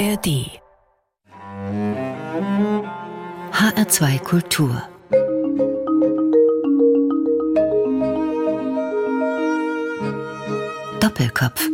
ARD HR2 Kultur Doppelkopf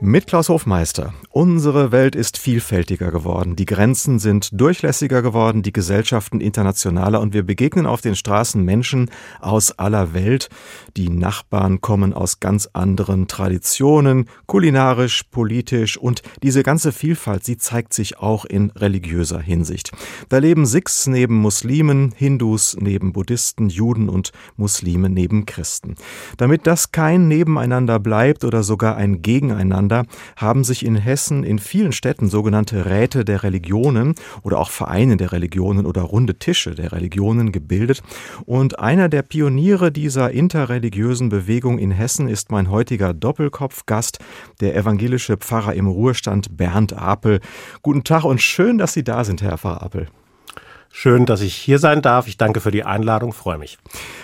mit Klaus Hofmeister. Unsere Welt ist vielfältiger geworden. Die Grenzen sind durchlässiger geworden, die Gesellschaften internationaler und wir begegnen auf den Straßen Menschen aus aller Welt. Die Nachbarn kommen aus ganz anderen Traditionen, kulinarisch, politisch und diese ganze Vielfalt, sie zeigt sich auch in religiöser Hinsicht. Da leben Sikhs neben Muslimen, Hindus neben Buddhisten, Juden und Muslime neben Christen. Damit das kein Nebeneinander bleibt oder sogar ein Gegeneinander, haben sich in Hessen in vielen Städten sogenannte Räte der Religionen oder auch Vereine der Religionen oder runde Tische der Religionen gebildet. Und einer der Pioniere dieser interreligiösen Bewegung in Hessen ist mein heutiger Doppelkopfgast, der evangelische Pfarrer im Ruhestand Bernd Apel. Guten Tag und schön, dass Sie da sind, Herr Pfarrer Apel. Schön, dass ich hier sein darf. Ich danke für die Einladung, freue mich.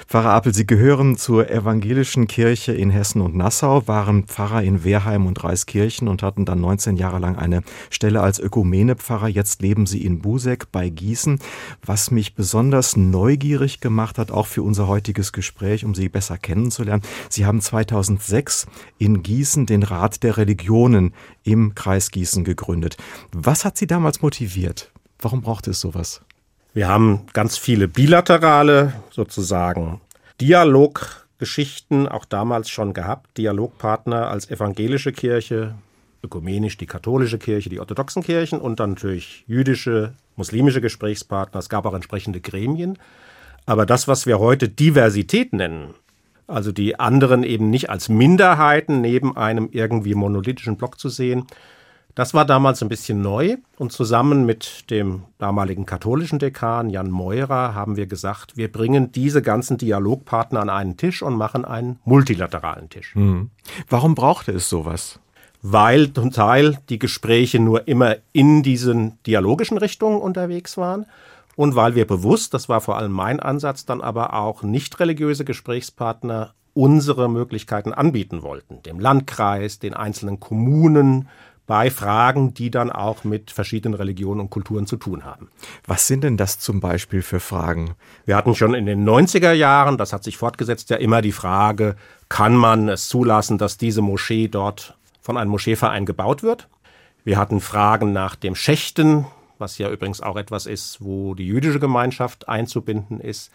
Pfarrer Apel, Sie gehören zur evangelischen Kirche in Hessen und Nassau, waren Pfarrer in Wehrheim und Reiskirchen und hatten dann 19 Jahre lang eine Stelle als Ökumene-Pfarrer. Jetzt leben Sie in Busek bei Gießen. Was mich besonders neugierig gemacht hat, auch für unser heutiges Gespräch, um Sie besser kennenzulernen. Sie haben 2006 in Gießen den Rat der Religionen im Kreis Gießen gegründet. Was hat Sie damals motiviert? Warum brauchte es sowas? Wir haben ganz viele bilaterale sozusagen Dialoggeschichten auch damals schon gehabt. Dialogpartner als evangelische Kirche, ökumenisch die katholische Kirche, die orthodoxen Kirchen und dann natürlich jüdische, muslimische Gesprächspartner. Es gab auch entsprechende Gremien. Aber das, was wir heute Diversität nennen, also die anderen eben nicht als Minderheiten neben einem irgendwie monolithischen Block zu sehen, das war damals ein bisschen neu und zusammen mit dem damaligen katholischen Dekan Jan Meurer haben wir gesagt, wir bringen diese ganzen Dialogpartner an einen Tisch und machen einen multilateralen Tisch. Hm. Warum brauchte es sowas? Weil zum Teil die Gespräche nur immer in diesen dialogischen Richtungen unterwegs waren und weil wir bewusst, das war vor allem mein Ansatz, dann aber auch nicht religiöse Gesprächspartner unsere Möglichkeiten anbieten wollten. Dem Landkreis, den einzelnen Kommunen, bei Fragen, die dann auch mit verschiedenen Religionen und Kulturen zu tun haben. Was sind denn das zum Beispiel für Fragen? Wir hatten schon in den 90er Jahren, das hat sich fortgesetzt, ja immer die Frage, kann man es zulassen, dass diese Moschee dort von einem Moscheeverein gebaut wird? Wir hatten Fragen nach dem Schächten, was ja übrigens auch etwas ist, wo die jüdische Gemeinschaft einzubinden ist.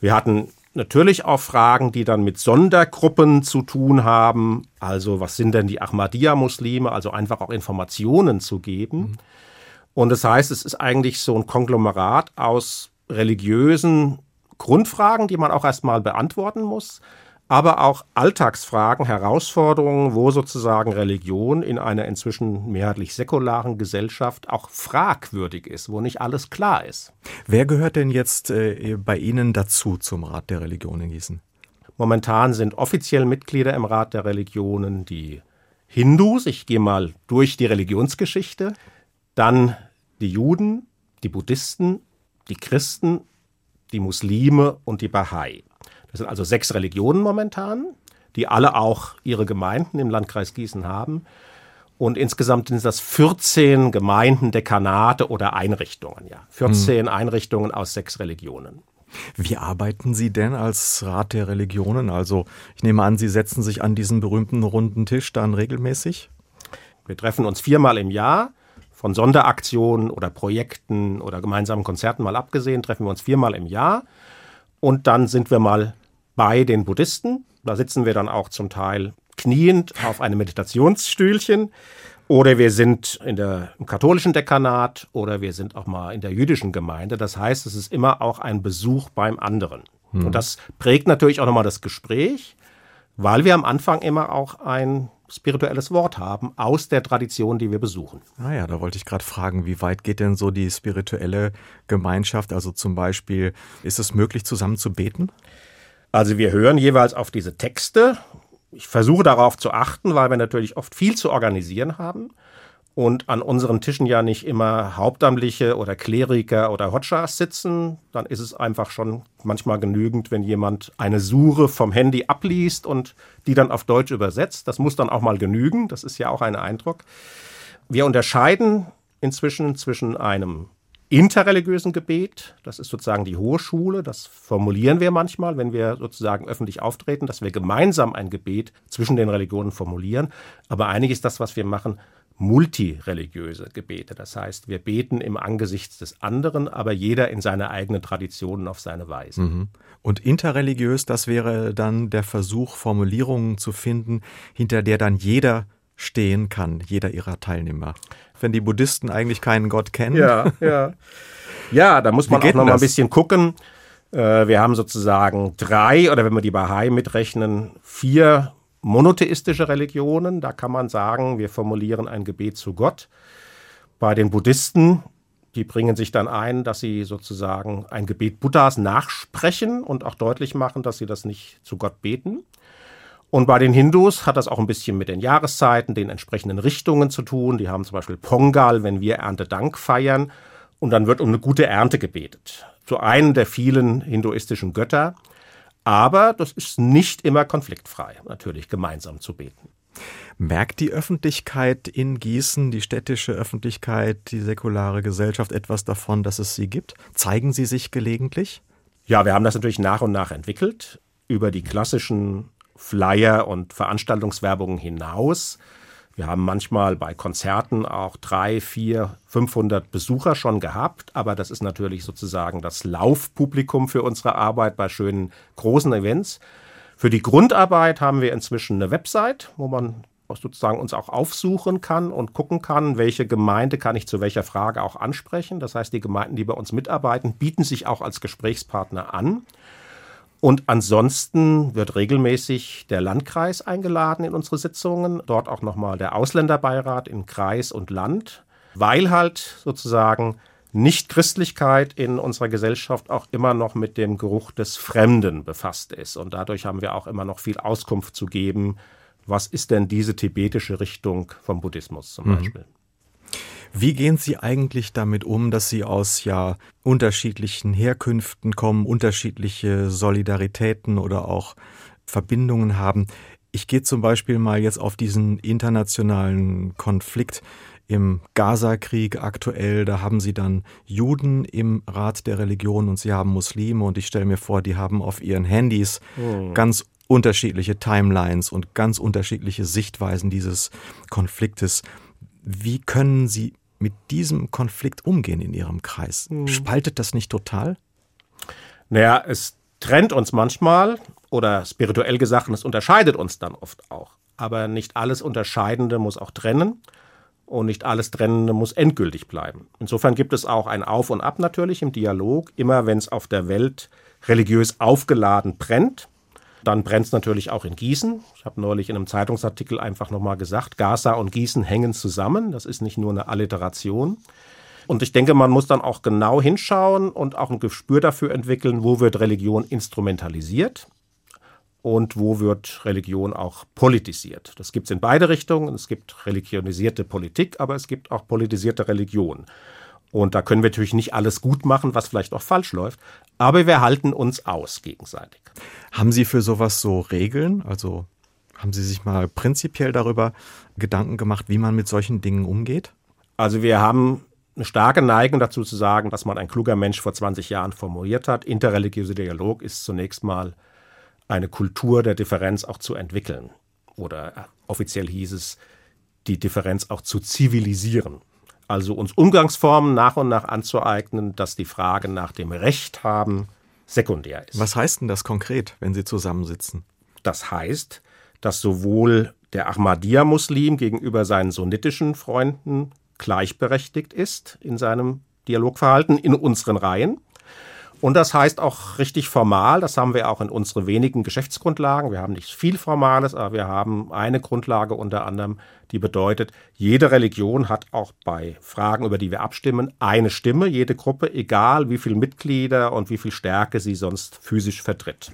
Wir hatten natürlich auch Fragen, die dann mit Sondergruppen zu tun haben. Also was sind denn die Ahmadiyya-Muslime? Also einfach auch Informationen zu geben. Mhm. Und das heißt, es ist eigentlich so ein Konglomerat aus religiösen Grundfragen, die man auch erstmal beantworten muss, aber auch Alltagsfragen, Herausforderungen, wo sozusagen Religion in einer inzwischen mehrheitlich säkularen Gesellschaft auch fragwürdig ist, wo nicht alles klar ist. Wer gehört denn jetzt äh, bei Ihnen dazu zum Rat der Religion in Gießen? Momentan sind offiziell Mitglieder im Rat der Religionen die Hindus, ich gehe mal durch die Religionsgeschichte, dann die Juden, die Buddhisten, die Christen, die Muslime und die Bahai. Das sind also sechs Religionen momentan, die alle auch ihre Gemeinden im Landkreis Gießen haben. Und insgesamt sind das 14 Gemeinden, Dekanate oder Einrichtungen. Ja. 14 hm. Einrichtungen aus sechs Religionen. Wie arbeiten Sie denn als Rat der Religionen? Also ich nehme an, Sie setzen sich an diesen berühmten runden Tisch dann regelmäßig? Wir treffen uns viermal im Jahr. Von Sonderaktionen oder Projekten oder gemeinsamen Konzerten mal abgesehen, treffen wir uns viermal im Jahr. Und dann sind wir mal bei den Buddhisten. Da sitzen wir dann auch zum Teil kniend auf einem Meditationsstühlchen. Oder wir sind in der, im katholischen Dekanat oder wir sind auch mal in der jüdischen Gemeinde. Das heißt, es ist immer auch ein Besuch beim anderen. Hm. Und das prägt natürlich auch nochmal das Gespräch, weil wir am Anfang immer auch ein spirituelles Wort haben aus der Tradition, die wir besuchen. Ah ja, da wollte ich gerade fragen, wie weit geht denn so die spirituelle Gemeinschaft? Also zum Beispiel, ist es möglich, zusammen zu beten? Also wir hören jeweils auf diese Texte. Ich versuche darauf zu achten, weil wir natürlich oft viel zu organisieren haben und an unseren Tischen ja nicht immer Hauptamtliche oder Kleriker oder Hodschas sitzen, dann ist es einfach schon manchmal genügend, wenn jemand eine Sure vom Handy abliest und die dann auf Deutsch übersetzt. Das muss dann auch mal genügen, das ist ja auch ein Eindruck. Wir unterscheiden inzwischen zwischen einem interreligiösen Gebet, das ist sozusagen die hohe Schule, das formulieren wir manchmal, wenn wir sozusagen öffentlich auftreten, dass wir gemeinsam ein Gebet zwischen den Religionen formulieren. Aber eigentlich ist das, was wir machen, multireligiöse Gebete. Das heißt, wir beten im Angesicht des anderen, aber jeder in seiner eigenen Tradition auf seine Weise. Mhm. Und interreligiös, das wäre dann der Versuch, Formulierungen zu finden, hinter der dann jeder stehen kann, jeder ihrer Teilnehmer. Wenn die Buddhisten eigentlich keinen Gott kennen. Ja, ja. Ja, da muss man auch noch mal ein bisschen gucken. Äh, wir haben sozusagen drei, oder wenn wir die Bahai mitrechnen, vier monotheistische Religionen. Da kann man sagen, wir formulieren ein Gebet zu Gott. Bei den Buddhisten, die bringen sich dann ein, dass sie sozusagen ein Gebet Buddhas nachsprechen und auch deutlich machen, dass sie das nicht zu Gott beten. Und bei den Hindus hat das auch ein bisschen mit den Jahreszeiten, den entsprechenden Richtungen zu tun. Die haben zum Beispiel Pongal, wenn wir Erntedank feiern. Und dann wird um eine gute Ernte gebetet. Zu einem der vielen hinduistischen Götter. Aber das ist nicht immer konfliktfrei, natürlich gemeinsam zu beten. Merkt die Öffentlichkeit in Gießen, die städtische Öffentlichkeit, die säkulare Gesellschaft etwas davon, dass es sie gibt? Zeigen sie sich gelegentlich? Ja, wir haben das natürlich nach und nach entwickelt. Über die klassischen Flyer und Veranstaltungswerbungen hinaus wir haben manchmal bei Konzerten auch drei, vier, 500 Besucher schon gehabt, aber das ist natürlich sozusagen das Laufpublikum für unsere Arbeit bei schönen großen Events. Für die Grundarbeit haben wir inzwischen eine Website, wo man sozusagen uns auch aufsuchen kann und gucken kann, welche Gemeinde kann ich zu welcher Frage auch ansprechen. Das heißt, die Gemeinden, die bei uns mitarbeiten, bieten sich auch als Gesprächspartner an. Und ansonsten wird regelmäßig der Landkreis eingeladen in unsere Sitzungen, dort auch nochmal der Ausländerbeirat in Kreis und Land, weil halt sozusagen Nichtchristlichkeit in unserer Gesellschaft auch immer noch mit dem Geruch des Fremden befasst ist. Und dadurch haben wir auch immer noch viel Auskunft zu geben, was ist denn diese tibetische Richtung vom Buddhismus zum mhm. Wie gehen Sie eigentlich damit um, dass Sie aus ja unterschiedlichen Herkünften kommen, unterschiedliche Solidaritäten oder auch Verbindungen haben? Ich gehe zum Beispiel mal jetzt auf diesen internationalen Konflikt im Gaza-Krieg aktuell. Da haben sie dann Juden im Rat der Religion und sie haben Muslime und ich stelle mir vor, die haben auf ihren Handys oh. ganz unterschiedliche Timelines und ganz unterschiedliche Sichtweisen dieses Konfliktes. Wie können Sie mit diesem Konflikt umgehen in Ihrem Kreis? Mhm. Spaltet das nicht total? Naja, es trennt uns manchmal oder spirituell gesagt, es unterscheidet uns dann oft auch. Aber nicht alles Unterscheidende muss auch trennen und nicht alles Trennende muss endgültig bleiben. Insofern gibt es auch ein Auf und Ab natürlich im Dialog. Immer wenn es auf der Welt religiös aufgeladen brennt, dann brennt es natürlich auch in Gießen. Ich habe neulich in einem Zeitungsartikel einfach nochmal gesagt, Gaza und Gießen hängen zusammen. Das ist nicht nur eine Alliteration. Und ich denke, man muss dann auch genau hinschauen und auch ein Gespür dafür entwickeln, wo wird Religion instrumentalisiert und wo wird Religion auch politisiert. Das gibt es in beide Richtungen. Es gibt religionisierte Politik, aber es gibt auch politisierte Religion. Und da können wir natürlich nicht alles gut machen, was vielleicht auch falsch läuft, aber wir halten uns aus gegenseitig. Haben Sie für sowas so Regeln? Also haben Sie sich mal prinzipiell darüber Gedanken gemacht, wie man mit solchen Dingen umgeht? Also wir haben eine starke Neigung dazu zu sagen, was man ein kluger Mensch vor 20 Jahren formuliert hat. Interreligiöser Dialog ist zunächst mal eine Kultur der Differenz auch zu entwickeln. Oder offiziell hieß es, die Differenz auch zu zivilisieren. Also uns Umgangsformen nach und nach anzueignen, dass die Frage nach dem Recht haben sekundär ist. Was heißt denn das konkret, wenn Sie zusammensitzen? Das heißt, dass sowohl der Ahmadiyya-Muslim gegenüber seinen sunnitischen Freunden gleichberechtigt ist in seinem Dialogverhalten in unseren Reihen und das heißt auch richtig formal, das haben wir auch in unsere wenigen Geschäftsgrundlagen. Wir haben nicht viel Formales, aber wir haben eine Grundlage unter anderem, die bedeutet, jede Religion hat auch bei Fragen, über die wir abstimmen, eine Stimme, jede Gruppe, egal wie viele Mitglieder und wie viel Stärke sie sonst physisch vertritt.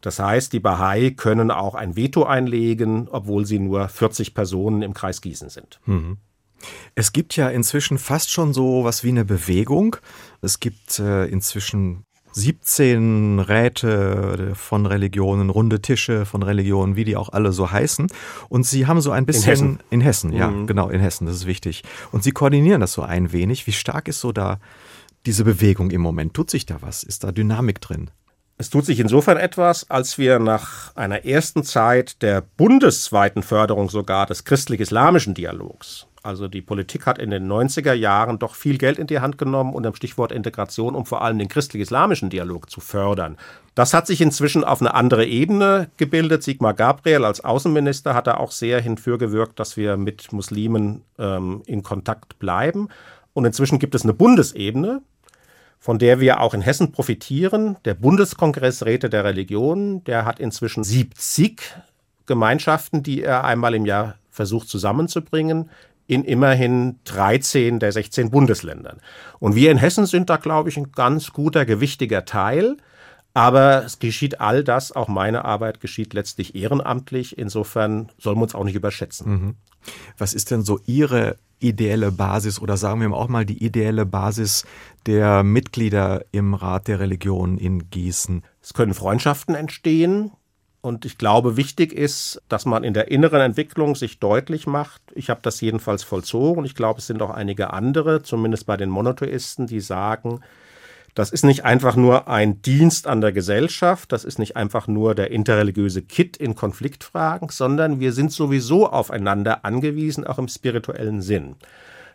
Das heißt, die Bahai können auch ein Veto einlegen, obwohl sie nur 40 Personen im Kreis Gießen sind. Mhm. Es gibt ja inzwischen fast schon so was wie eine Bewegung. Es gibt äh, inzwischen 17 Räte von Religionen, runde Tische von Religionen, wie die auch alle so heißen. Und Sie haben so ein bisschen. In Hessen. In Hessen, ja, mhm. genau, in Hessen, das ist wichtig. Und Sie koordinieren das so ein wenig. Wie stark ist so da diese Bewegung im Moment? Tut sich da was? Ist da Dynamik drin? Es tut sich insofern etwas, als wir nach einer ersten Zeit der bundesweiten Förderung sogar des christlich-islamischen Dialogs also die Politik hat in den 90er Jahren doch viel Geld in die Hand genommen unter dem Stichwort Integration, um vor allem den christlich-islamischen Dialog zu fördern. Das hat sich inzwischen auf eine andere Ebene gebildet. Sigmar Gabriel als Außenminister hat da auch sehr hinfür gewirkt, dass wir mit Muslimen ähm, in Kontakt bleiben. Und inzwischen gibt es eine Bundesebene, von der wir auch in Hessen profitieren. Der Bundeskongress Räte der Religionen, der hat inzwischen 70 Gemeinschaften, die er einmal im Jahr versucht zusammenzubringen in immerhin 13 der 16 Bundesländern. Und wir in Hessen sind da, glaube ich, ein ganz guter, gewichtiger Teil. Aber es geschieht all das, auch meine Arbeit geschieht letztlich ehrenamtlich. Insofern sollen wir uns auch nicht überschätzen. Mhm. Was ist denn so Ihre ideelle Basis oder sagen wir auch mal die ideelle Basis der Mitglieder im Rat der Religion in Gießen? Es können Freundschaften entstehen. Und ich glaube, wichtig ist, dass man in der inneren Entwicklung sich deutlich macht, ich habe das jedenfalls vollzogen ich glaube, es sind auch einige andere, zumindest bei den Monotheisten, die sagen, das ist nicht einfach nur ein Dienst an der Gesellschaft, das ist nicht einfach nur der interreligiöse Kit in Konfliktfragen, sondern wir sind sowieso aufeinander angewiesen, auch im spirituellen Sinn.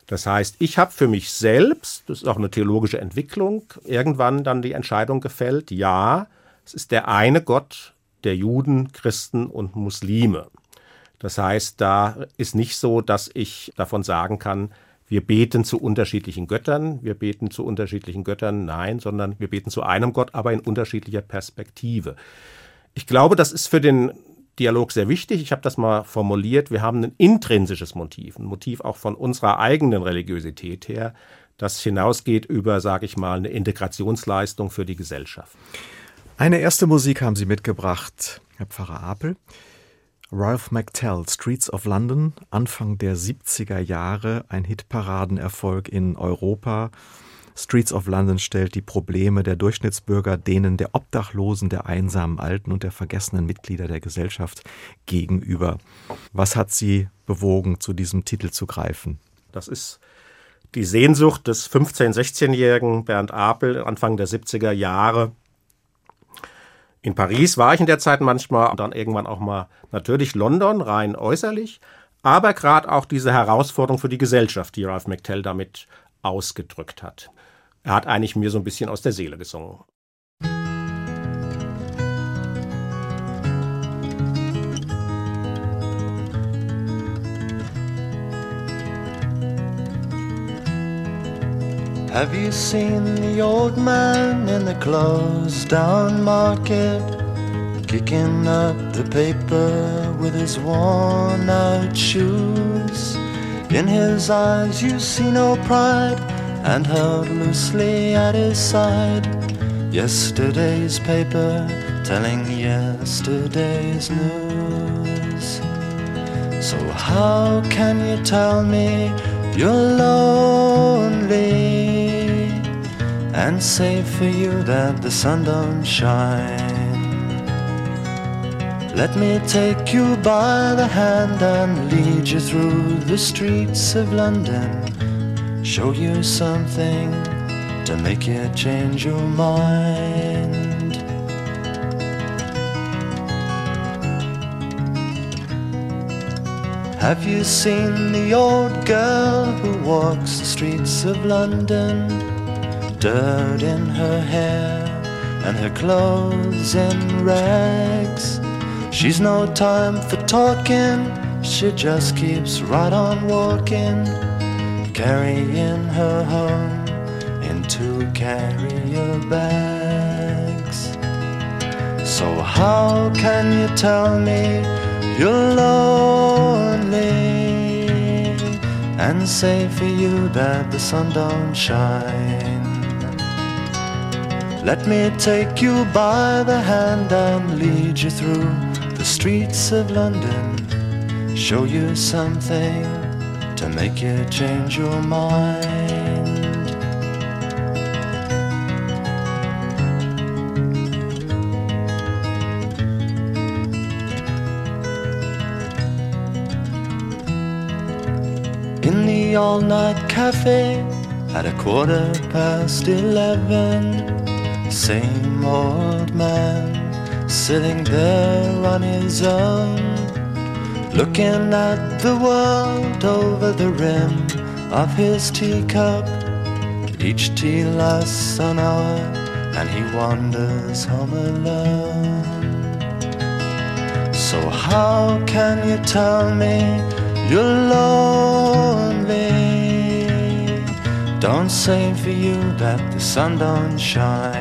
Das heißt, ich habe für mich selbst, das ist auch eine theologische Entwicklung, irgendwann dann die Entscheidung gefällt, ja, es ist der eine Gott, der Juden, Christen und Muslime. Das heißt, da ist nicht so, dass ich davon sagen kann, wir beten zu unterschiedlichen Göttern, wir beten zu unterschiedlichen Göttern, nein, sondern wir beten zu einem Gott, aber in unterschiedlicher Perspektive. Ich glaube, das ist für den Dialog sehr wichtig. Ich habe das mal formuliert. Wir haben ein intrinsisches Motiv, ein Motiv auch von unserer eigenen Religiosität her, das hinausgeht über, sage ich mal, eine Integrationsleistung für die Gesellschaft. Eine erste Musik haben Sie mitgebracht, Herr Pfarrer Apel. Ralph McTell, Streets of London, Anfang der 70er Jahre, ein Hitparadenerfolg in Europa. Streets of London stellt die Probleme der Durchschnittsbürger denen der Obdachlosen, der einsamen Alten und der vergessenen Mitglieder der Gesellschaft gegenüber. Was hat Sie bewogen, zu diesem Titel zu greifen? Das ist die Sehnsucht des 15-, 16-jährigen Bernd Apel Anfang der 70er Jahre in Paris war ich in der Zeit manchmal und dann irgendwann auch mal natürlich London, rein äußerlich, aber gerade auch diese Herausforderung für die Gesellschaft, die Ralph McTell damit ausgedrückt hat. Er hat eigentlich mir so ein bisschen aus der Seele gesungen. Have you seen the old man in the closed down market? Kicking up the paper with his worn out shoes. In his eyes you see no pride, and held loosely at his side. Yesterday's paper telling yesterday's news. So, how can you tell me you're lonely? And say for you that the sun don't shine. Let me take you by the hand and lead you through the streets of London. Show you something to make you change your mind. Have you seen the old girl who walks the streets of London? Dirt in her hair and her clothes in rags. She's no time for talking, she just keeps right on walking, carrying her home in two carrier bags. So, how can you tell me you're lonely and say for you that the sun don't shine? Let me take you by the hand and lead you through the streets of London. Show you something to make you change your mind. In the all-night cafe at a quarter past eleven same old man sitting there on his own, looking at the world over the rim of his teacup. Each tea lasts an hour, and he wanders home alone. So, how can you tell me you're lonely? Don't say for you that the sun don't shine.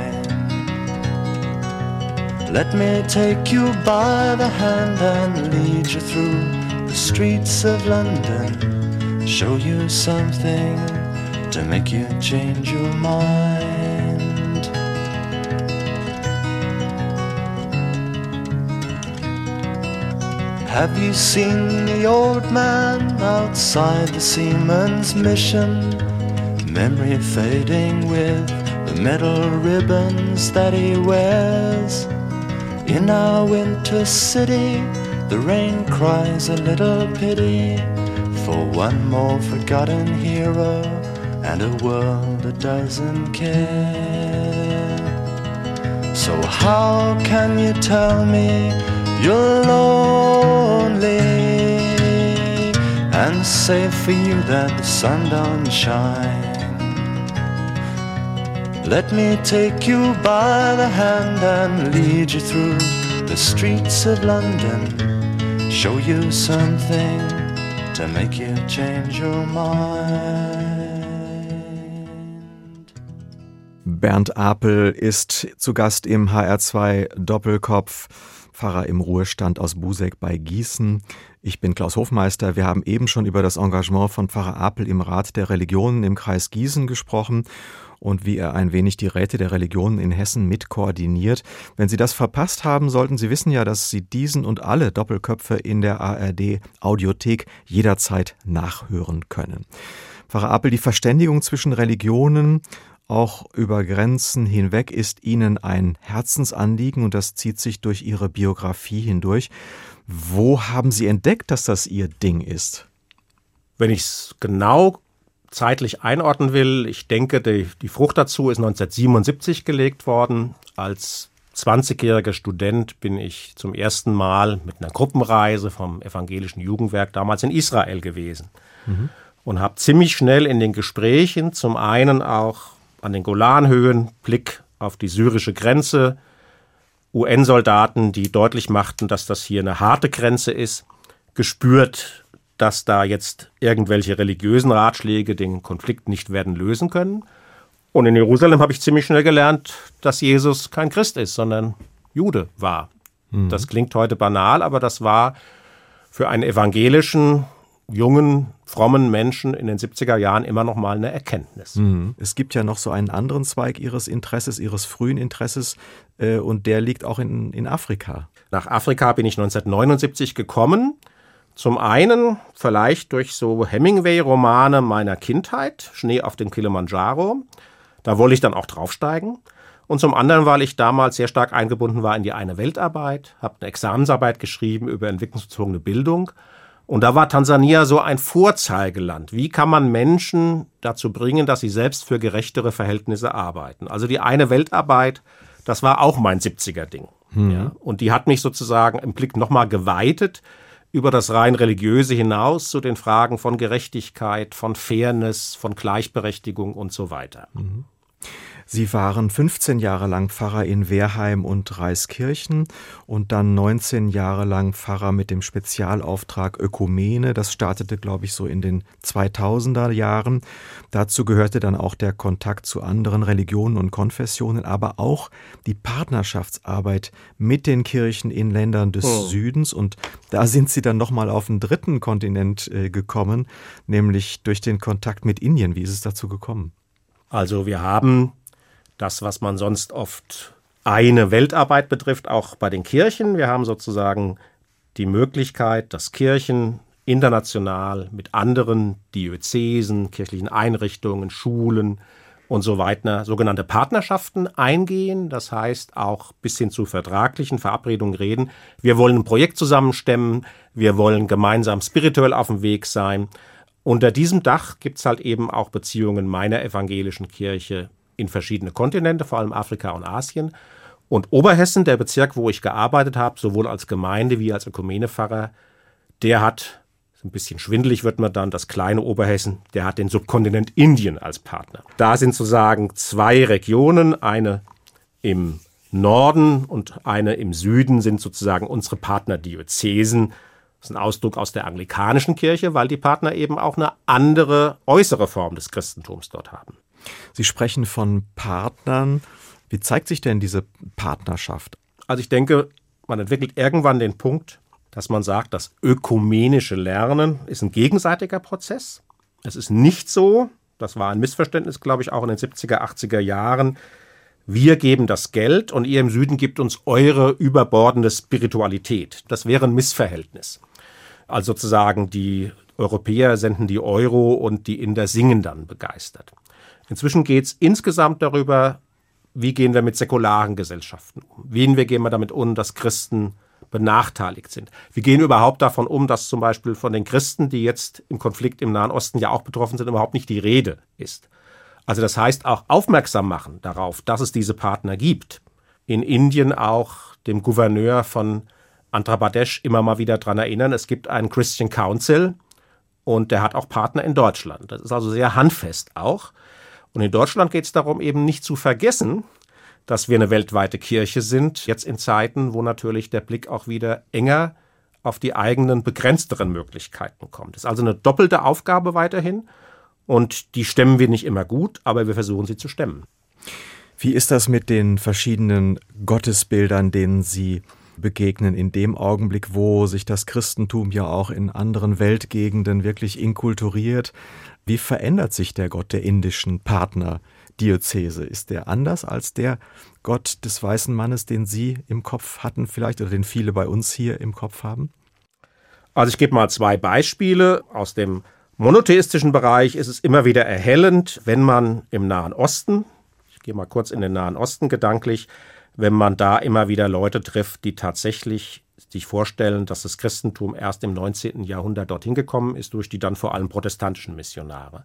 Let me take you by the hand and lead you through the streets of London. Show you something to make you change your mind. Have you seen the old man outside the seaman's mission? Memory fading with the metal ribbons that he wears. In our winter city, the rain cries a little pity for one more forgotten hero and a world that doesn't care. So, how can you tell me you're lonely and say for you that the sun don't shine? Let me take you by the hand and lead you through the streets of London. Show you something to make you change your mind. Bernd Apel ist zu Gast im HR2 Doppelkopf. Pfarrer im Ruhestand aus Busek bei Gießen. Ich bin Klaus Hofmeister. Wir haben eben schon über das Engagement von Pfarrer Apel im Rat der Religionen im Kreis Gießen gesprochen und wie er ein wenig die Räte der Religionen in Hessen mit koordiniert. Wenn Sie das verpasst haben, sollten Sie wissen ja, dass Sie diesen und alle Doppelköpfe in der ARD Audiothek jederzeit nachhören können. Pfarrer Apel, die Verständigung zwischen Religionen auch über Grenzen hinweg ist Ihnen ein Herzensanliegen und das zieht sich durch Ihre Biografie hindurch. Wo haben Sie entdeckt, dass das Ihr Ding ist? Wenn ich es genau zeitlich einordnen will, ich denke, die, die Frucht dazu ist 1977 gelegt worden. Als 20-jähriger Student bin ich zum ersten Mal mit einer Gruppenreise vom evangelischen Jugendwerk damals in Israel gewesen mhm. und habe ziemlich schnell in den Gesprächen zum einen auch an den Golanhöhen, Blick auf die syrische Grenze, UN-Soldaten, die deutlich machten, dass das hier eine harte Grenze ist, gespürt, dass da jetzt irgendwelche religiösen Ratschläge den Konflikt nicht werden lösen können. Und in Jerusalem habe ich ziemlich schnell gelernt, dass Jesus kein Christ ist, sondern Jude war. Mhm. Das klingt heute banal, aber das war für einen evangelischen jungen, frommen Menschen in den 70er Jahren immer noch mal eine Erkenntnis. Mhm. Es gibt ja noch so einen anderen Zweig Ihres Interesses, Ihres frühen Interesses, äh, und der liegt auch in, in Afrika. Nach Afrika bin ich 1979 gekommen. Zum einen vielleicht durch so Hemingway-Romane meiner Kindheit, Schnee auf dem Kilimanjaro. Da wollte ich dann auch draufsteigen. Und zum anderen, weil ich damals sehr stark eingebunden war in die eine Weltarbeit, habe eine Examensarbeit geschrieben über entwicklungsbezogene Bildung und da war Tansania so ein Vorzeigeland. Wie kann man Menschen dazu bringen, dass sie selbst für gerechtere Verhältnisse arbeiten? Also die eine Weltarbeit, das war auch mein 70er-Ding. Mhm. Ja? Und die hat mich sozusagen im Blick nochmal geweitet über das rein religiöse hinaus zu den Fragen von Gerechtigkeit, von Fairness, von Gleichberechtigung und so weiter. Mhm. Sie waren 15 Jahre lang Pfarrer in Wehrheim und Reiskirchen und dann 19 Jahre lang Pfarrer mit dem Spezialauftrag Ökumene. Das startete, glaube ich, so in den 2000er Jahren. Dazu gehörte dann auch der Kontakt zu anderen Religionen und Konfessionen, aber auch die Partnerschaftsarbeit mit den Kirchen in Ländern des oh. Südens. Und da sind Sie dann nochmal auf den dritten Kontinent äh, gekommen, nämlich durch den Kontakt mit Indien. Wie ist es dazu gekommen? Also wir haben das, was man sonst oft eine Weltarbeit betrifft, auch bei den Kirchen. Wir haben sozusagen die Möglichkeit, dass Kirchen international mit anderen Diözesen, kirchlichen Einrichtungen, Schulen und so weiter sogenannte Partnerschaften eingehen. Das heißt auch bis hin zu vertraglichen Verabredungen reden. Wir wollen ein Projekt zusammenstemmen. Wir wollen gemeinsam spirituell auf dem Weg sein. Unter diesem Dach gibt es halt eben auch Beziehungen meiner evangelischen Kirche in verschiedene Kontinente, vor allem Afrika und Asien. Und Oberhessen, der Bezirk, wo ich gearbeitet habe, sowohl als Gemeinde wie als Ökumenepfarrer, der hat, ein bisschen schwindelig wird man dann, das kleine Oberhessen, der hat den Subkontinent Indien als Partner. Da sind sozusagen zwei Regionen, eine im Norden und eine im Süden sind sozusagen unsere Partnerdiözesen. Das ist ein Ausdruck aus der anglikanischen Kirche, weil die Partner eben auch eine andere äußere Form des Christentums dort haben. Sie sprechen von Partnern. Wie zeigt sich denn diese Partnerschaft? Also ich denke, man entwickelt irgendwann den Punkt, dass man sagt, das ökumenische Lernen ist ein gegenseitiger Prozess. Es ist nicht so, das war ein Missverständnis, glaube ich, auch in den 70er, 80er Jahren, wir geben das Geld und ihr im Süden gebt uns eure überbordende Spiritualität. Das wäre ein Missverhältnis. Also sozusagen die Europäer senden die Euro und die Inder singen dann begeistert. Inzwischen geht es insgesamt darüber, wie gehen wir mit säkularen Gesellschaften um? Wie gehen wir damit um, dass Christen benachteiligt sind? Wie gehen wir überhaupt davon um, dass zum Beispiel von den Christen, die jetzt im Konflikt im Nahen Osten ja auch betroffen sind, überhaupt nicht die Rede ist? Also das heißt auch aufmerksam machen darauf, dass es diese Partner gibt. In Indien auch dem Gouverneur von Andhra Pradesh immer mal wieder daran erinnern, es gibt einen Christian Council und der hat auch Partner in Deutschland. Das ist also sehr handfest auch. Und in Deutschland geht es darum, eben nicht zu vergessen, dass wir eine weltweite Kirche sind, jetzt in Zeiten, wo natürlich der Blick auch wieder enger auf die eigenen begrenzteren Möglichkeiten kommt. Es ist also eine doppelte Aufgabe weiterhin und die stemmen wir nicht immer gut, aber wir versuchen sie zu stemmen. Wie ist das mit den verschiedenen Gottesbildern, denen Sie begegnen, in dem Augenblick, wo sich das Christentum ja auch in anderen Weltgegenden wirklich inkulturiert? Wie verändert sich der Gott der indischen Partnerdiözese? Ist der anders als der Gott des weißen Mannes, den Sie im Kopf hatten vielleicht oder den viele bei uns hier im Kopf haben? Also ich gebe mal zwei Beispiele. Aus dem monotheistischen Bereich ist es immer wieder erhellend, wenn man im Nahen Osten, ich gehe mal kurz in den Nahen Osten gedanklich, wenn man da immer wieder Leute trifft, die tatsächlich sich vorstellen, dass das Christentum erst im 19. Jahrhundert dorthin gekommen ist, durch die dann vor allem protestantischen Missionare.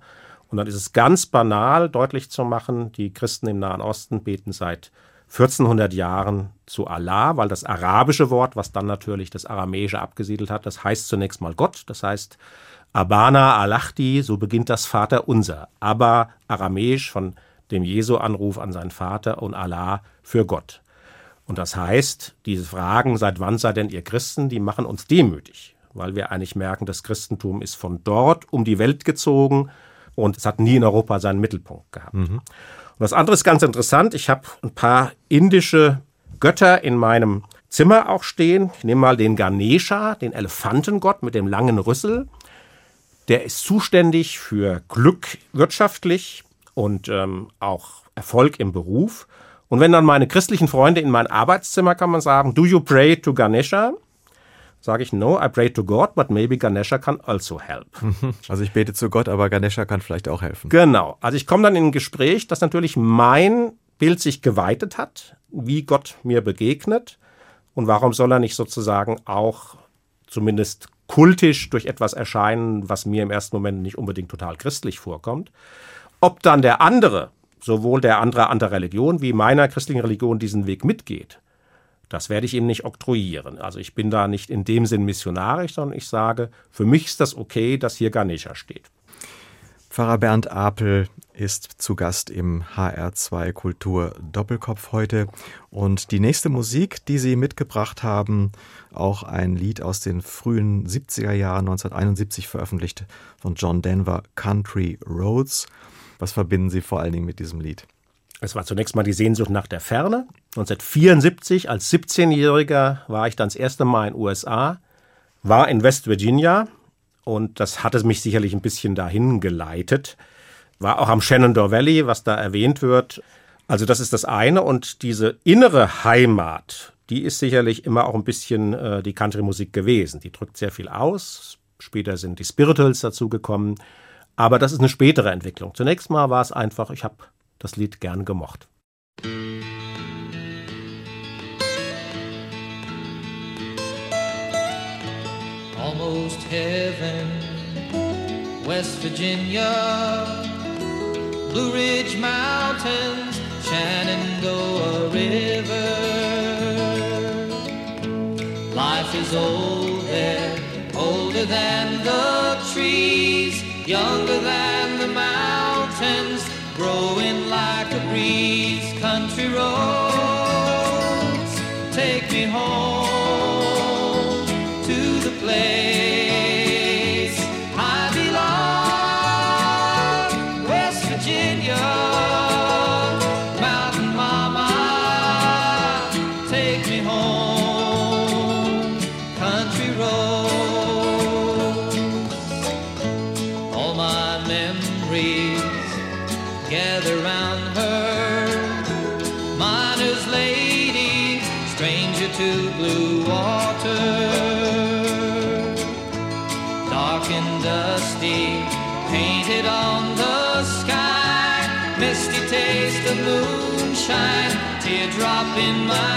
Und dann ist es ganz banal deutlich zu machen, die Christen im Nahen Osten beten seit 1400 Jahren zu Allah, weil das arabische Wort, was dann natürlich das Aramäische abgesiedelt hat, das heißt zunächst mal Gott, das heißt Abana Alachti, so beginnt das Vater unser. Aber aramäisch von dem Jesu-Anruf an seinen Vater und Allah für Gott. Und das heißt, diese Fragen, seit wann seid denn ihr Christen, die machen uns demütig, weil wir eigentlich merken, das Christentum ist von dort um die Welt gezogen und es hat nie in Europa seinen Mittelpunkt gehabt. Mhm. Und das andere ist ganz interessant. Ich habe ein paar indische Götter in meinem Zimmer auch stehen. Ich nehme mal den Ganesha, den Elefantengott mit dem langen Rüssel. Der ist zuständig für Glück wirtschaftlich und ähm, auch Erfolg im Beruf. Und wenn dann meine christlichen Freunde in mein Arbeitszimmer kann man sagen, do you pray to Ganesha? Sage ich, no, I pray to God, but maybe Ganesha can also help. Also ich bete zu Gott, aber Ganesha kann vielleicht auch helfen. Genau. Also ich komme dann in ein Gespräch, dass natürlich mein Bild sich geweitet hat, wie Gott mir begegnet. Und warum soll er nicht sozusagen auch zumindest kultisch durch etwas erscheinen, was mir im ersten Moment nicht unbedingt total christlich vorkommt? Ob dann der andere sowohl der andere anderer Religion wie meiner christlichen Religion diesen Weg mitgeht, das werde ich ihm nicht oktroyieren. Also ich bin da nicht in dem Sinn missionarisch, sondern ich sage, für mich ist das okay, dass hier Ganesha steht. Pfarrer Bernd Apel ist zu Gast im HR2 Kultur Doppelkopf heute. Und die nächste Musik, die Sie mitgebracht haben, auch ein Lied aus den frühen 70er Jahren, 1971 veröffentlicht von John Denver, Country Roads. Was verbinden Sie vor allen Dingen mit diesem Lied? Es war zunächst mal die Sehnsucht nach der Ferne. 1974 als 17-Jähriger war ich dann das erste Mal in den USA, war in West Virginia und das hatte mich sicherlich ein bisschen dahin geleitet. War auch am Shenandoah Valley, was da erwähnt wird. Also das ist das eine und diese innere Heimat, die ist sicherlich immer auch ein bisschen äh, die Country-Musik gewesen. Die drückt sehr viel aus. Später sind die Spirituals dazugekommen. Aber das ist eine spätere Entwicklung. Zunächst mal war es einfach, ich habe das Lied gern gemocht. Almost heaven, West Virginia, Blue Ridge Mountains, Shenandoah River. Life is old there, older than the trees, younger than the mountains, growing like a breeze. Country roads, take me home my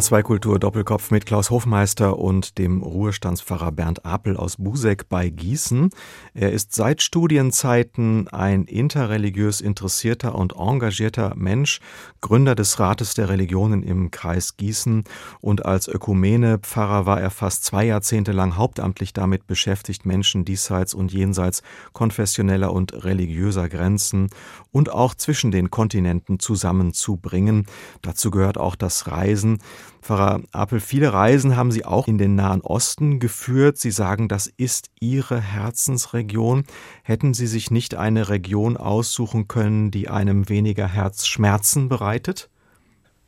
HR2 Kultur Doppelkopf mit Klaus Hofmeister und dem Ruhestandspfarrer Bernd Apel aus Buseck bei Gießen. Er ist seit Studienzeiten ein interreligiös interessierter und engagierter Mensch, Gründer des Rates der Religionen im Kreis Gießen und als Ökumene Pfarrer war er fast zwei Jahrzehnte lang hauptamtlich damit beschäftigt, Menschen diesseits und jenseits konfessioneller und religiöser Grenzen und auch zwischen den Kontinenten zusammenzubringen. Dazu gehört auch das Reisen. Pfarrer Apel, viele Reisen haben Sie auch in den Nahen Osten geführt. Sie sagen, das ist Ihre Herzensregion. Hätten Sie sich nicht eine Region aussuchen können, die einem weniger Herzschmerzen bereitet?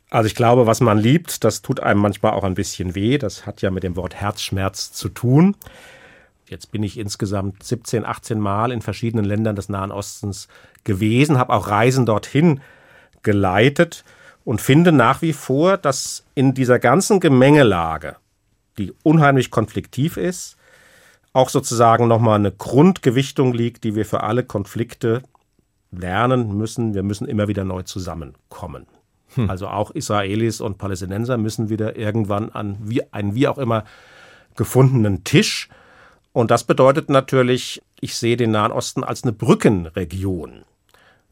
Also ich glaube, was man liebt, das tut einem manchmal auch ein bisschen weh. Das hat ja mit dem Wort Herzschmerz zu tun. Jetzt bin ich insgesamt 17, 18 Mal in verschiedenen Ländern des Nahen Ostens gewesen, habe auch Reisen dorthin geleitet und finde nach wie vor, dass in dieser ganzen Gemengelage, die unheimlich konfliktiv ist, auch sozusagen nochmal eine Grundgewichtung liegt, die wir für alle Konflikte lernen müssen. Wir müssen immer wieder neu zusammenkommen. Hm. Also auch Israelis und Palästinenser müssen wieder irgendwann an wie, einen wie auch immer gefundenen Tisch. Und das bedeutet natürlich, ich sehe den Nahen Osten als eine Brückenregion.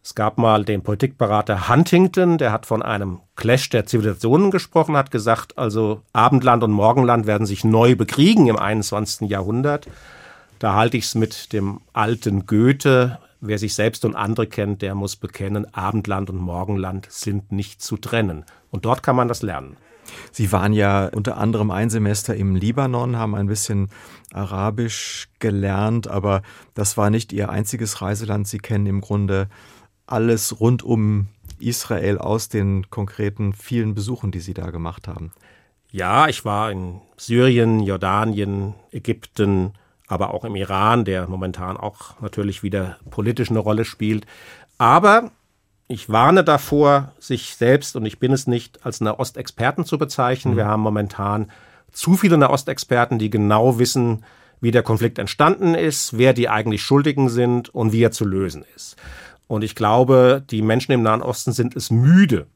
Es gab mal den Politikberater Huntington, der hat von einem Clash der Zivilisationen gesprochen, hat gesagt, also Abendland und Morgenland werden sich neu bekriegen im 21. Jahrhundert. Da halte ich es mit dem alten Goethe, wer sich selbst und andere kennt, der muss bekennen, Abendland und Morgenland sind nicht zu trennen. Und dort kann man das lernen. Sie waren ja unter anderem ein Semester im Libanon, haben ein bisschen Arabisch gelernt, aber das war nicht Ihr einziges Reiseland. Sie kennen im Grunde alles rund um Israel aus den konkreten vielen Besuchen, die Sie da gemacht haben. Ja, ich war in Syrien, Jordanien, Ägypten, aber auch im Iran, der momentan auch natürlich wieder politisch eine Rolle spielt. Aber ich warne davor, sich selbst, und ich bin es nicht, als Nahostexperten zu bezeichnen. Mhm. Wir haben momentan zu viele Nahostexperten, die genau wissen, wie der Konflikt entstanden ist, wer die eigentlich Schuldigen sind und wie er zu lösen ist. Und ich glaube, die Menschen im Nahen Osten sind es müde,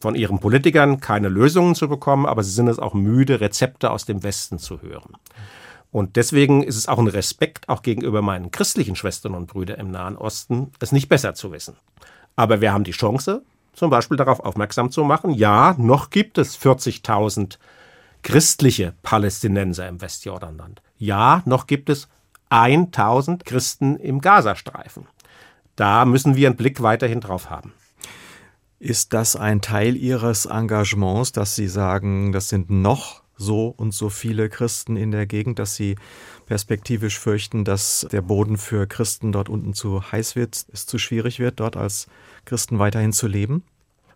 von ihren Politikern keine Lösungen zu bekommen, aber sie sind es auch müde, Rezepte aus dem Westen zu hören. Und deswegen ist es auch ein Respekt auch gegenüber meinen christlichen Schwestern und Brüdern im Nahen Osten, es nicht besser zu wissen. Aber wir haben die Chance, zum Beispiel darauf aufmerksam zu machen, ja, noch gibt es 40.000 christliche Palästinenser im Westjordanland. Ja, noch gibt es 1000 Christen im Gazastreifen. Da müssen wir einen Blick weiterhin drauf haben. Ist das ein Teil Ihres Engagements, dass Sie sagen, das sind noch so und so viele Christen in der Gegend, dass Sie perspektivisch fürchten, dass der Boden für Christen dort unten zu heiß wird, es zu schwierig wird, dort als Christen weiterhin zu leben?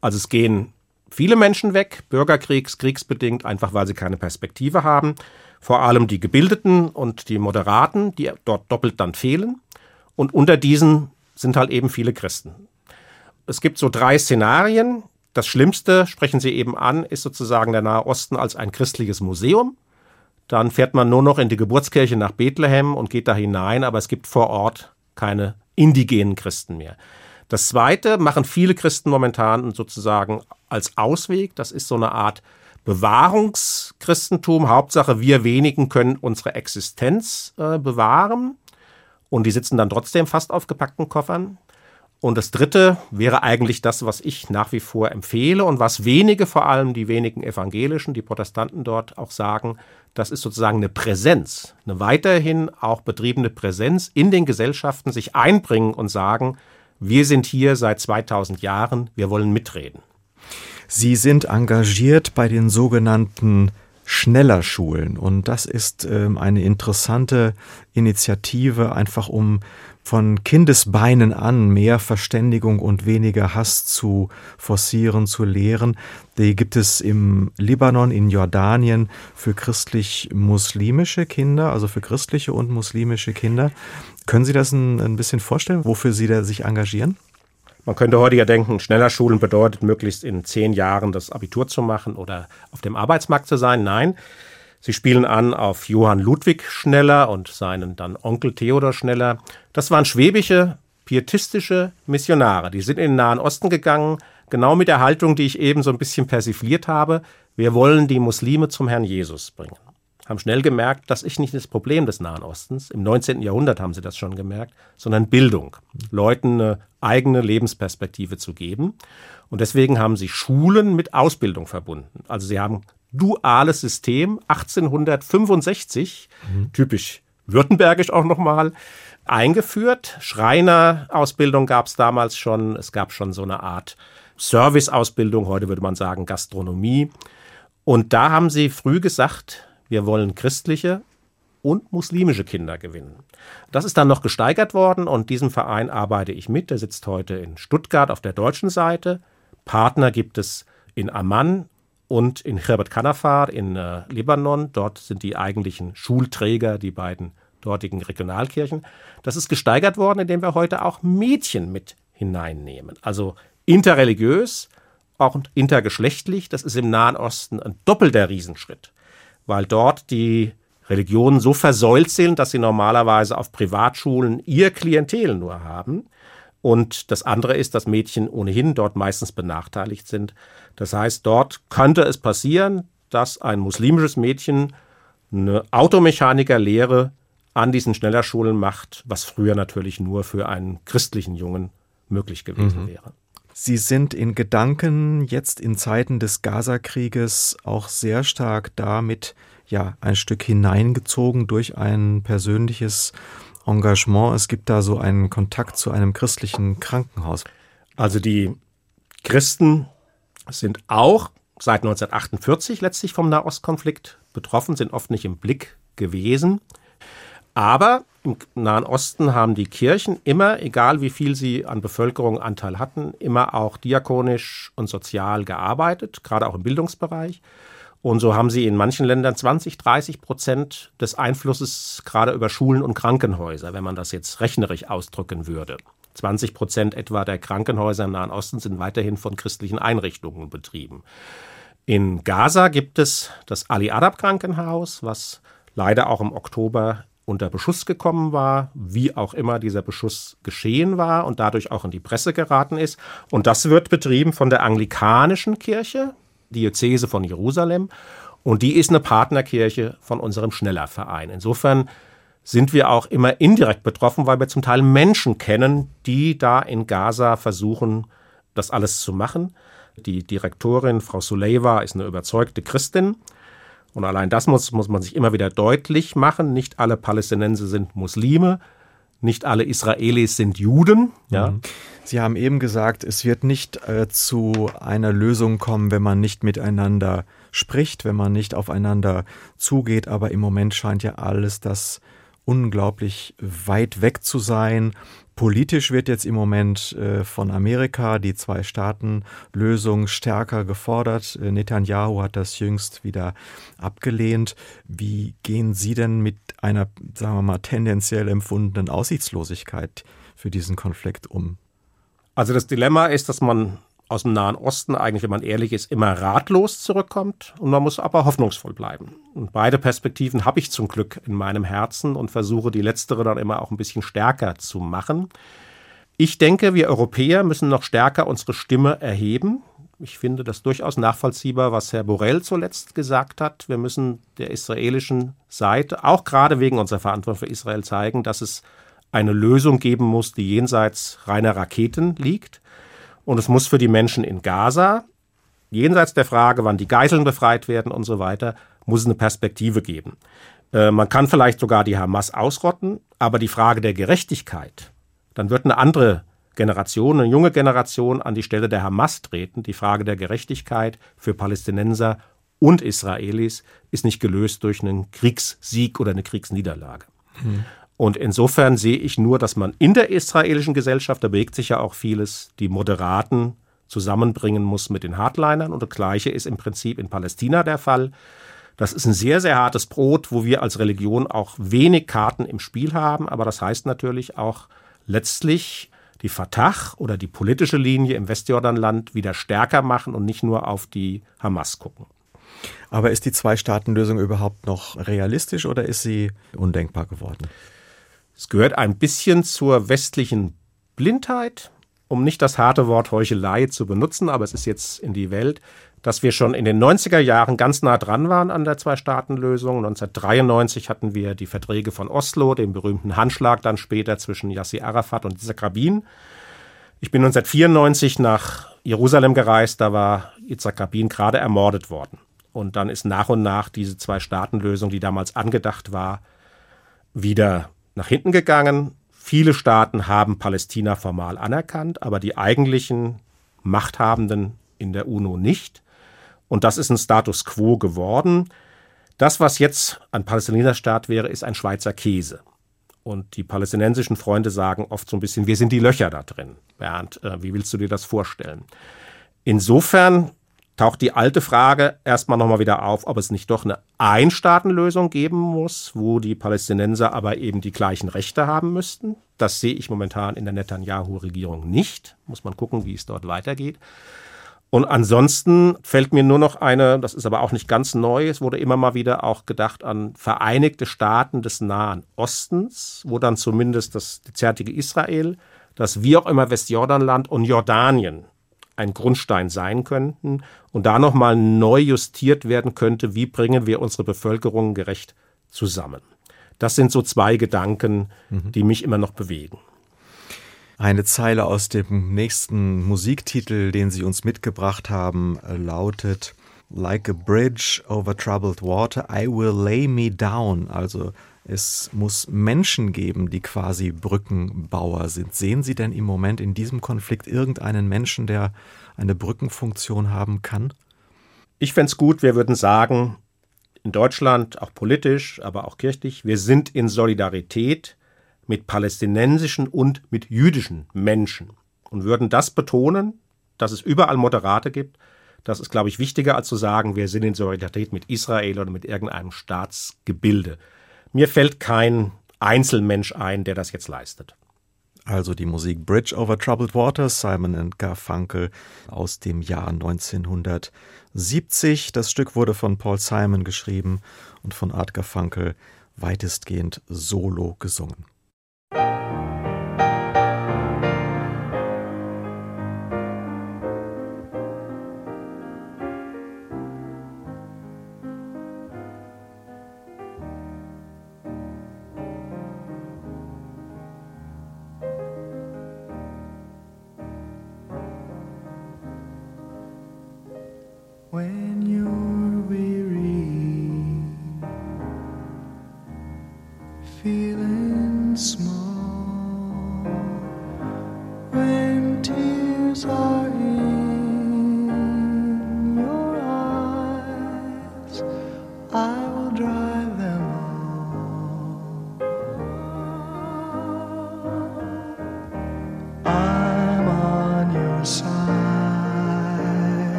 Also es gehen viele Menschen weg, Bürgerkriegs, kriegsbedingt, einfach weil sie keine Perspektive haben. Vor allem die Gebildeten und die Moderaten, die dort doppelt dann fehlen. Und unter diesen sind halt eben viele Christen. Es gibt so drei Szenarien. Das Schlimmste, sprechen Sie eben an, ist sozusagen der Nahe Osten als ein christliches Museum. Dann fährt man nur noch in die Geburtskirche nach Bethlehem und geht da hinein, aber es gibt vor Ort keine indigenen Christen mehr. Das Zweite machen viele Christen momentan sozusagen als Ausweg. Das ist so eine Art Bewahrungschristentum. Hauptsache, wir wenigen können unsere Existenz äh, bewahren. Und die sitzen dann trotzdem fast auf gepackten Koffern. Und das Dritte wäre eigentlich das, was ich nach wie vor empfehle und was wenige, vor allem die wenigen Evangelischen, die Protestanten dort auch sagen, das ist sozusagen eine Präsenz, eine weiterhin auch betriebene Präsenz in den Gesellschaften, sich einbringen und sagen, wir sind hier seit 2000 Jahren, wir wollen mitreden. Sie sind engagiert bei den sogenannten schneller Schulen. Und das ist ähm, eine interessante Initiative, einfach um von Kindesbeinen an mehr Verständigung und weniger Hass zu forcieren, zu lehren. Die gibt es im Libanon, in Jordanien für christlich-muslimische Kinder, also für christliche und muslimische Kinder. Können Sie das ein, ein bisschen vorstellen, wofür Sie da sich engagieren? Man könnte heute ja denken, schneller Schulen bedeutet, möglichst in zehn Jahren das Abitur zu machen oder auf dem Arbeitsmarkt zu sein. Nein, sie spielen an auf Johann Ludwig Schneller und seinen dann Onkel Theodor Schneller. Das waren schwäbische, pietistische Missionare. Die sind in den Nahen Osten gegangen, genau mit der Haltung, die ich eben so ein bisschen persifliert habe. Wir wollen die Muslime zum Herrn Jesus bringen haben schnell gemerkt, das ist nicht das Problem des Nahen Ostens. Im 19. Jahrhundert haben sie das schon gemerkt, sondern Bildung. Leuten eine eigene Lebensperspektive zu geben. Und deswegen haben sie Schulen mit Ausbildung verbunden. Also sie haben duales System 1865, mhm. typisch württembergisch auch nochmal, eingeführt. Schreinerausbildung gab es damals schon. Es gab schon so eine Art Serviceausbildung, heute würde man sagen Gastronomie. Und da haben sie früh gesagt, wir wollen christliche und muslimische Kinder gewinnen. Das ist dann noch gesteigert worden und diesem Verein arbeite ich mit. Der sitzt heute in Stuttgart auf der deutschen Seite. Partner gibt es in Amman und in Khirbet Kanafar in äh, Libanon. Dort sind die eigentlichen Schulträger, die beiden dortigen Regionalkirchen. Das ist gesteigert worden, indem wir heute auch Mädchen mit hineinnehmen. Also interreligiös, auch intergeschlechtlich. Das ist im Nahen Osten ein doppelter Riesenschritt weil dort die Religionen so versäult sind, dass sie normalerweise auf Privatschulen ihr Klientel nur haben. Und das andere ist, dass Mädchen ohnehin dort meistens benachteiligt sind. Das heißt, dort könnte es passieren, dass ein muslimisches Mädchen eine Automechanikerlehre an diesen Schnellerschulen macht, was früher natürlich nur für einen christlichen Jungen möglich gewesen mhm. wäre. Sie sind in Gedanken jetzt in Zeiten des Gaza-Krieges auch sehr stark damit ja ein Stück hineingezogen durch ein persönliches Engagement. Es gibt da so einen Kontakt zu einem christlichen Krankenhaus. Also die Christen sind auch seit 1948 letztlich vom Nahostkonflikt betroffen, sind oft nicht im Blick gewesen. Aber im Nahen Osten haben die Kirchen immer, egal wie viel sie an Bevölkerung Anteil hatten, immer auch diakonisch und sozial gearbeitet, gerade auch im Bildungsbereich. Und so haben sie in manchen Ländern 20, 30 Prozent des Einflusses gerade über Schulen und Krankenhäuser, wenn man das jetzt rechnerisch ausdrücken würde. 20 Prozent etwa der Krankenhäuser im Nahen Osten sind weiterhin von christlichen Einrichtungen betrieben. In Gaza gibt es das Ali Adab Krankenhaus, was leider auch im Oktober unter Beschuss gekommen war, wie auch immer dieser Beschuss geschehen war und dadurch auch in die Presse geraten ist. Und das wird betrieben von der anglikanischen Kirche, Diözese von Jerusalem. Und die ist eine Partnerkirche von unserem Schnellerverein. Insofern sind wir auch immer indirekt betroffen, weil wir zum Teil Menschen kennen, die da in Gaza versuchen, das alles zu machen. Die Direktorin, Frau Suleyva, ist eine überzeugte Christin. Und allein das muss, muss man sich immer wieder deutlich machen. Nicht alle Palästinenser sind Muslime. Nicht alle Israelis sind Juden. Ja. Mhm. Sie haben eben gesagt, es wird nicht äh, zu einer Lösung kommen, wenn man nicht miteinander spricht, wenn man nicht aufeinander zugeht. Aber im Moment scheint ja alles das unglaublich weit weg zu sein. Politisch wird jetzt im Moment äh, von Amerika die Zwei-Staaten-Lösung stärker gefordert. Äh, Netanyahu hat das jüngst wieder abgelehnt. Wie gehen Sie denn mit einer, sagen wir mal, tendenziell empfundenen Aussichtslosigkeit für diesen Konflikt um? Also das Dilemma ist, dass man aus dem Nahen Osten eigentlich, wenn man ehrlich ist, immer ratlos zurückkommt und man muss aber hoffnungsvoll bleiben. Und beide Perspektiven habe ich zum Glück in meinem Herzen und versuche die letztere dann immer auch ein bisschen stärker zu machen. Ich denke, wir Europäer müssen noch stärker unsere Stimme erheben. Ich finde das durchaus nachvollziehbar, was Herr Borrell zuletzt gesagt hat. Wir müssen der israelischen Seite, auch gerade wegen unserer Verantwortung für Israel, zeigen, dass es eine Lösung geben muss, die jenseits reiner Raketen liegt und es muss für die Menschen in Gaza, jenseits der Frage, wann die Geiseln befreit werden und so weiter, muss es eine Perspektive geben. Äh, man kann vielleicht sogar die Hamas ausrotten, aber die Frage der Gerechtigkeit, dann wird eine andere Generation, eine junge Generation an die Stelle der Hamas treten. Die Frage der Gerechtigkeit für Palästinenser und Israelis ist nicht gelöst durch einen Kriegssieg oder eine Kriegsniederlage. Mhm. Und insofern sehe ich nur, dass man in der israelischen Gesellschaft, da bewegt sich ja auch vieles, die Moderaten zusammenbringen muss mit den Hardlinern. Und das Gleiche ist im Prinzip in Palästina der Fall. Das ist ein sehr, sehr hartes Brot, wo wir als Religion auch wenig Karten im Spiel haben. Aber das heißt natürlich auch letztlich die Fatah oder die politische Linie im Westjordanland wieder stärker machen und nicht nur auf die Hamas gucken. Aber ist die Zwei-Staaten-Lösung überhaupt noch realistisch oder ist sie undenkbar geworden? Es gehört ein bisschen zur westlichen Blindheit, um nicht das harte Wort Heuchelei zu benutzen, aber es ist jetzt in die Welt, dass wir schon in den 90er Jahren ganz nah dran waren an der Zwei-Staaten-Lösung. 1993 hatten wir die Verträge von Oslo, den berühmten Handschlag dann später zwischen Yasser Arafat und Yitzhak Rabin. Ich bin 1994 nach Jerusalem gereist, da war Yitzhak Rabin gerade ermordet worden. Und dann ist nach und nach diese Zwei-Staaten-Lösung, die damals angedacht war, wieder nach hinten gegangen. Viele Staaten haben Palästina formal anerkannt, aber die eigentlichen Machthabenden in der UNO nicht. Und das ist ein Status quo geworden. Das, was jetzt ein Palästinenserstaat wäre, ist ein Schweizer Käse. Und die palästinensischen Freunde sagen oft so ein bisschen, wir sind die Löcher da drin. Bernd, äh, wie willst du dir das vorstellen? Insofern taucht die alte Frage erstmal nochmal wieder auf, ob es nicht doch eine Einstaatenlösung geben muss, wo die Palästinenser aber eben die gleichen Rechte haben müssten. Das sehe ich momentan in der Netanyahu-Regierung nicht. Muss man gucken, wie es dort weitergeht. Und ansonsten fällt mir nur noch eine, das ist aber auch nicht ganz neu, es wurde immer mal wieder auch gedacht an Vereinigte Staaten des Nahen Ostens, wo dann zumindest das derzeitige Israel, das wie auch immer Westjordanland und Jordanien ein Grundstein sein könnten und da nochmal neu justiert werden könnte, wie bringen wir unsere Bevölkerung gerecht zusammen. Das sind so zwei Gedanken, mhm. die mich immer noch bewegen. Eine Zeile aus dem nächsten Musiktitel, den Sie uns mitgebracht haben, lautet Like a bridge over troubled water, I will lay me down. Also es muss Menschen geben, die quasi Brückenbauer sind. Sehen Sie denn im Moment in diesem Konflikt irgendeinen Menschen, der eine Brückenfunktion haben kann? Ich fände es gut, wir würden sagen, in Deutschland, auch politisch, aber auch kirchlich, wir sind in Solidarität mit palästinensischen und mit jüdischen Menschen und würden das betonen, dass es überall Moderate gibt, Das ist, glaube ich, wichtiger als zu sagen, wir sind in Solidarität mit Israel oder mit irgendeinem Staatsgebilde. Mir fällt kein Einzelmensch ein, der das jetzt leistet. Also die Musik Bridge over Troubled Waters, Simon Garfunkel aus dem Jahr 1970. Das Stück wurde von Paul Simon geschrieben und von Art Garfunkel weitestgehend solo gesungen.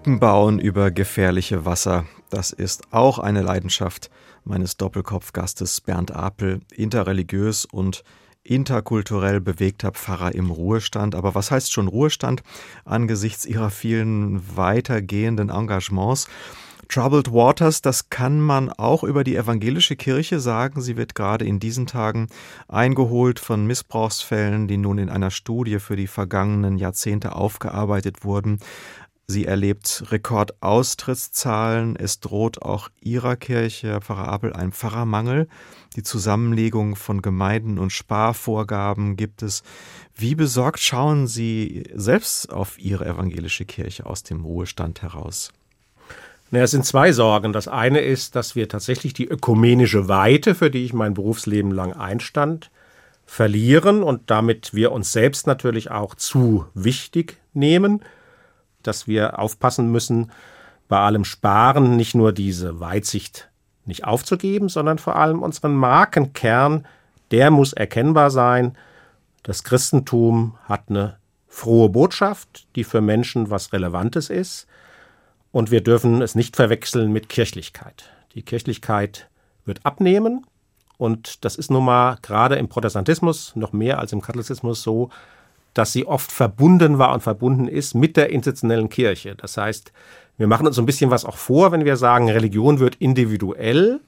Brücken bauen über gefährliche Wasser. Das ist auch eine Leidenschaft meines Doppelkopfgastes Bernd Apel, interreligiös und interkulturell bewegter Pfarrer im Ruhestand. Aber was heißt schon Ruhestand angesichts ihrer vielen weitergehenden Engagements? Troubled Waters, das kann man auch über die evangelische Kirche sagen. Sie wird gerade in diesen Tagen eingeholt von Missbrauchsfällen, die nun in einer Studie für die vergangenen Jahrzehnte aufgearbeitet wurden. Sie erlebt Rekordaustrittszahlen. Es droht auch Ihrer Kirche, Pfarrer Abel, ein Pfarrermangel. Die Zusammenlegung von Gemeinden und Sparvorgaben gibt es. Wie besorgt schauen Sie selbst auf Ihre evangelische Kirche aus dem Ruhestand heraus? Naja, es sind zwei Sorgen. Das eine ist, dass wir tatsächlich die ökumenische Weite, für die ich mein Berufsleben lang einstand, verlieren und damit wir uns selbst natürlich auch zu wichtig nehmen dass wir aufpassen müssen, bei allem Sparen nicht nur diese Weitsicht nicht aufzugeben, sondern vor allem unseren Markenkern, der muss erkennbar sein. Das Christentum hat eine frohe Botschaft, die für Menschen was Relevantes ist. Und wir dürfen es nicht verwechseln mit Kirchlichkeit. Die Kirchlichkeit wird abnehmen. Und das ist nun mal gerade im Protestantismus noch mehr als im Katholizismus so, dass sie oft verbunden war und verbunden ist mit der institutionellen Kirche. Das heißt, Wir machen uns so ein bisschen was auch vor, wenn wir sagen, Religion wird individuell,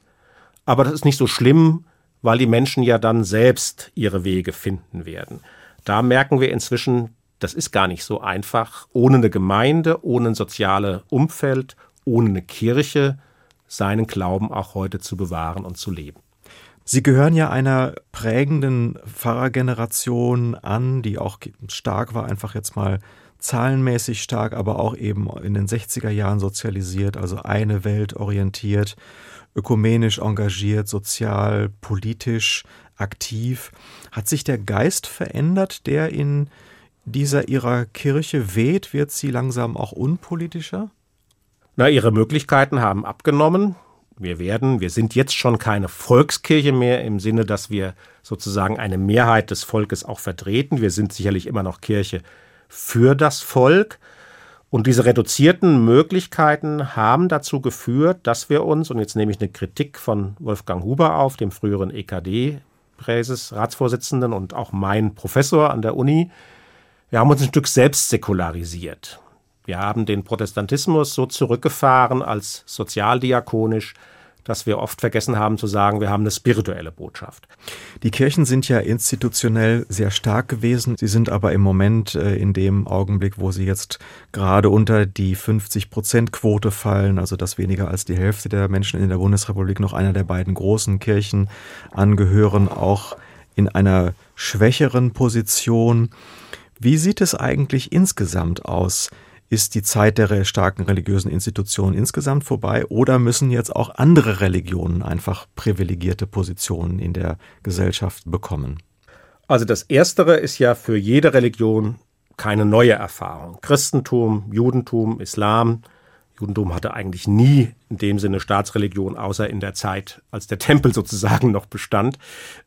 aber das ist nicht so schlimm, weil die Menschen ja dann selbst ihre Wege finden werden. Da merken wir inzwischen, das ist gar nicht so einfach, ohne eine Gemeinde, ohne ein soziales Umfeld, ohne eine Kirche seinen Glauben auch heute zu bewahren und zu leben. Sie gehören ja einer prägenden Pfarrergeneration an, die auch stark war, einfach jetzt mal zahlenmäßig stark, aber auch eben in den 60er Jahren sozialisiert, also eine Welt orientiert, ökumenisch engagiert, sozial, politisch aktiv. Hat sich der Geist verändert, der in dieser ihrer Kirche weht? Wird sie langsam auch unpolitischer? Na, ihre Möglichkeiten haben abgenommen. Wir werden, wir sind jetzt schon keine Volkskirche mehr im Sinne, dass wir sozusagen eine Mehrheit des Volkes auch vertreten. Wir sind sicherlich immer noch Kirche für das Volk. Und diese reduzierten Möglichkeiten haben dazu geführt, dass wir uns, und jetzt nehme ich eine Kritik von Wolfgang Huber auf, dem früheren EKD-Präses-Ratsvorsitzenden und auch mein Professor an der Uni, wir haben uns ein Stück selbst säkularisiert. Wir haben den Protestantismus so zurückgefahren als sozialdiakonisch, dass wir oft vergessen haben zu sagen, wir haben eine spirituelle Botschaft. Die Kirchen sind ja institutionell sehr stark gewesen. Sie sind aber im Moment äh, in dem Augenblick, wo sie jetzt gerade unter die 50-Prozent-Quote fallen, also dass weniger als die Hälfte der Menschen in der Bundesrepublik noch einer der beiden großen Kirchen angehören, auch in einer schwächeren Position. Wie sieht es eigentlich insgesamt aus? Ist die Zeit der starken religiösen Institutionen insgesamt vorbei oder müssen jetzt auch andere Religionen einfach privilegierte Positionen in der Gesellschaft bekommen? Also das Erstere ist ja für jede Religion keine neue Erfahrung. Christentum, Judentum, Islam. Judentum hatte eigentlich nie in dem Sinne Staatsreligion, außer in der Zeit, als der Tempel sozusagen noch bestand,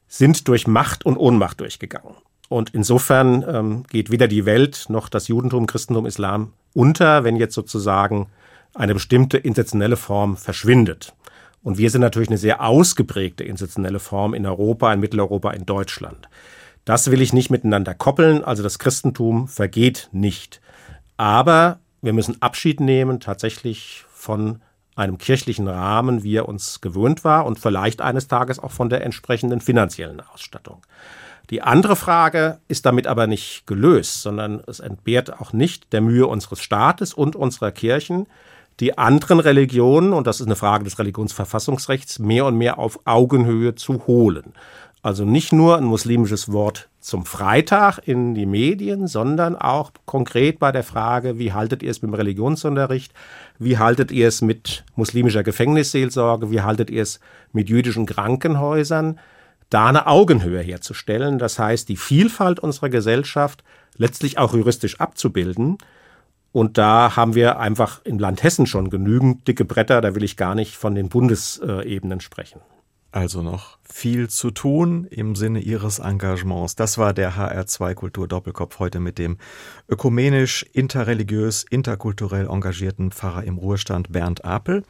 sind durch Macht und Ohnmacht durchgegangen. Und insofern ähm, geht weder die Welt noch das Judentum, Christentum, Islam unter, wenn jetzt sozusagen eine bestimmte institutionelle Form verschwindet. Und wir sind natürlich eine sehr ausgeprägte institutionelle Form in Europa, in Mitteleuropa, in Deutschland. Das will ich nicht miteinander koppeln. Also das Christentum vergeht nicht. Aber wir müssen Abschied nehmen tatsächlich von einem kirchlichen Rahmen, wie er uns gewöhnt war und vielleicht eines Tages auch von der entsprechenden finanziellen Ausstattung. Die andere Frage ist damit aber nicht gelöst, sondern es entbehrt auch nicht der Mühe unseres Staates und unserer Kirchen, die anderen Religionen, und das ist eine Frage des Religionsverfassungsrechts, mehr und mehr auf Augenhöhe zu holen. Also nicht nur ein muslimisches Wort zum Freitag in die Medien, sondern auch konkret bei der Frage, wie haltet ihr es mit dem Religionsunterricht? Wie haltet ihr es mit muslimischer Gefängnisseelsorge? Wie haltet ihr es mit jüdischen Krankenhäusern? Da eine Augenhöhe herzustellen. Das heißt, die Vielfalt unserer Gesellschaft letztlich auch juristisch abzubilden. Und da haben wir einfach im Land Hessen schon genügend dicke Bretter. Da will ich gar nicht von den Bundesebenen sprechen. Also noch viel zu tun im Sinne Ihres Engagements. Das war der HR2 Kultur Doppelkopf heute mit dem ökumenisch, interreligiös, interkulturell engagierten Pfarrer im Ruhestand Bernd Apel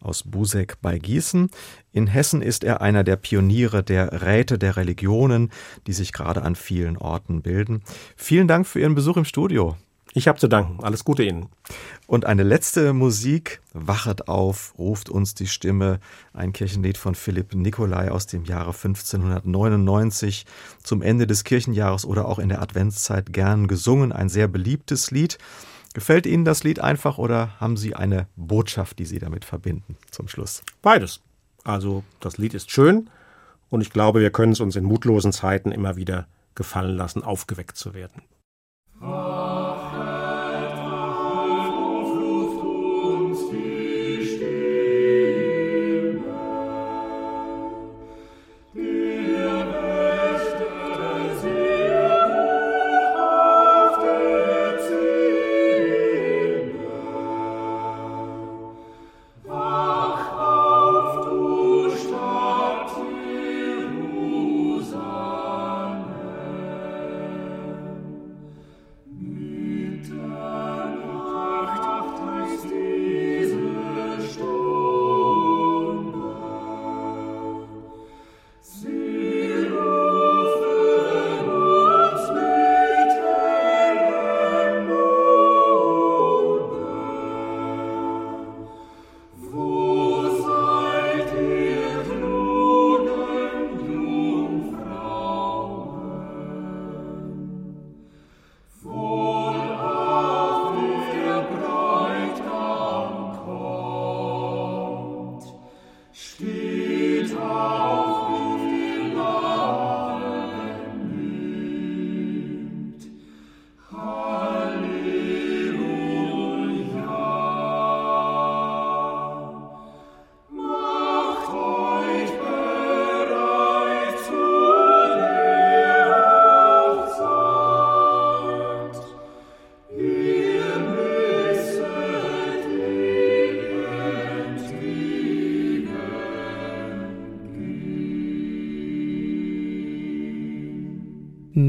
aus Busek bei Gießen. In Hessen ist er einer der Pioniere der Räte der Religionen, die sich gerade an vielen Orten bilden. Vielen Dank für Ihren Besuch im Studio. Ich habe zu danken. Alles Gute Ihnen. Und eine letzte Musik. Wachet auf, ruft uns die Stimme. Ein Kirchenlied von Philipp Nikolai aus dem Jahre 1599 zum Ende des Kirchenjahres oder auch in der Adventszeit gern gesungen. Ein sehr beliebtes Lied. Gefällt Ihnen das Lied einfach oder haben Sie eine Botschaft, die Sie damit verbinden zum Schluss? Beides. Also das Lied ist schön und ich glaube, wir können es uns in mutlosen Zeiten immer wieder gefallen lassen, aufgeweckt zu werden.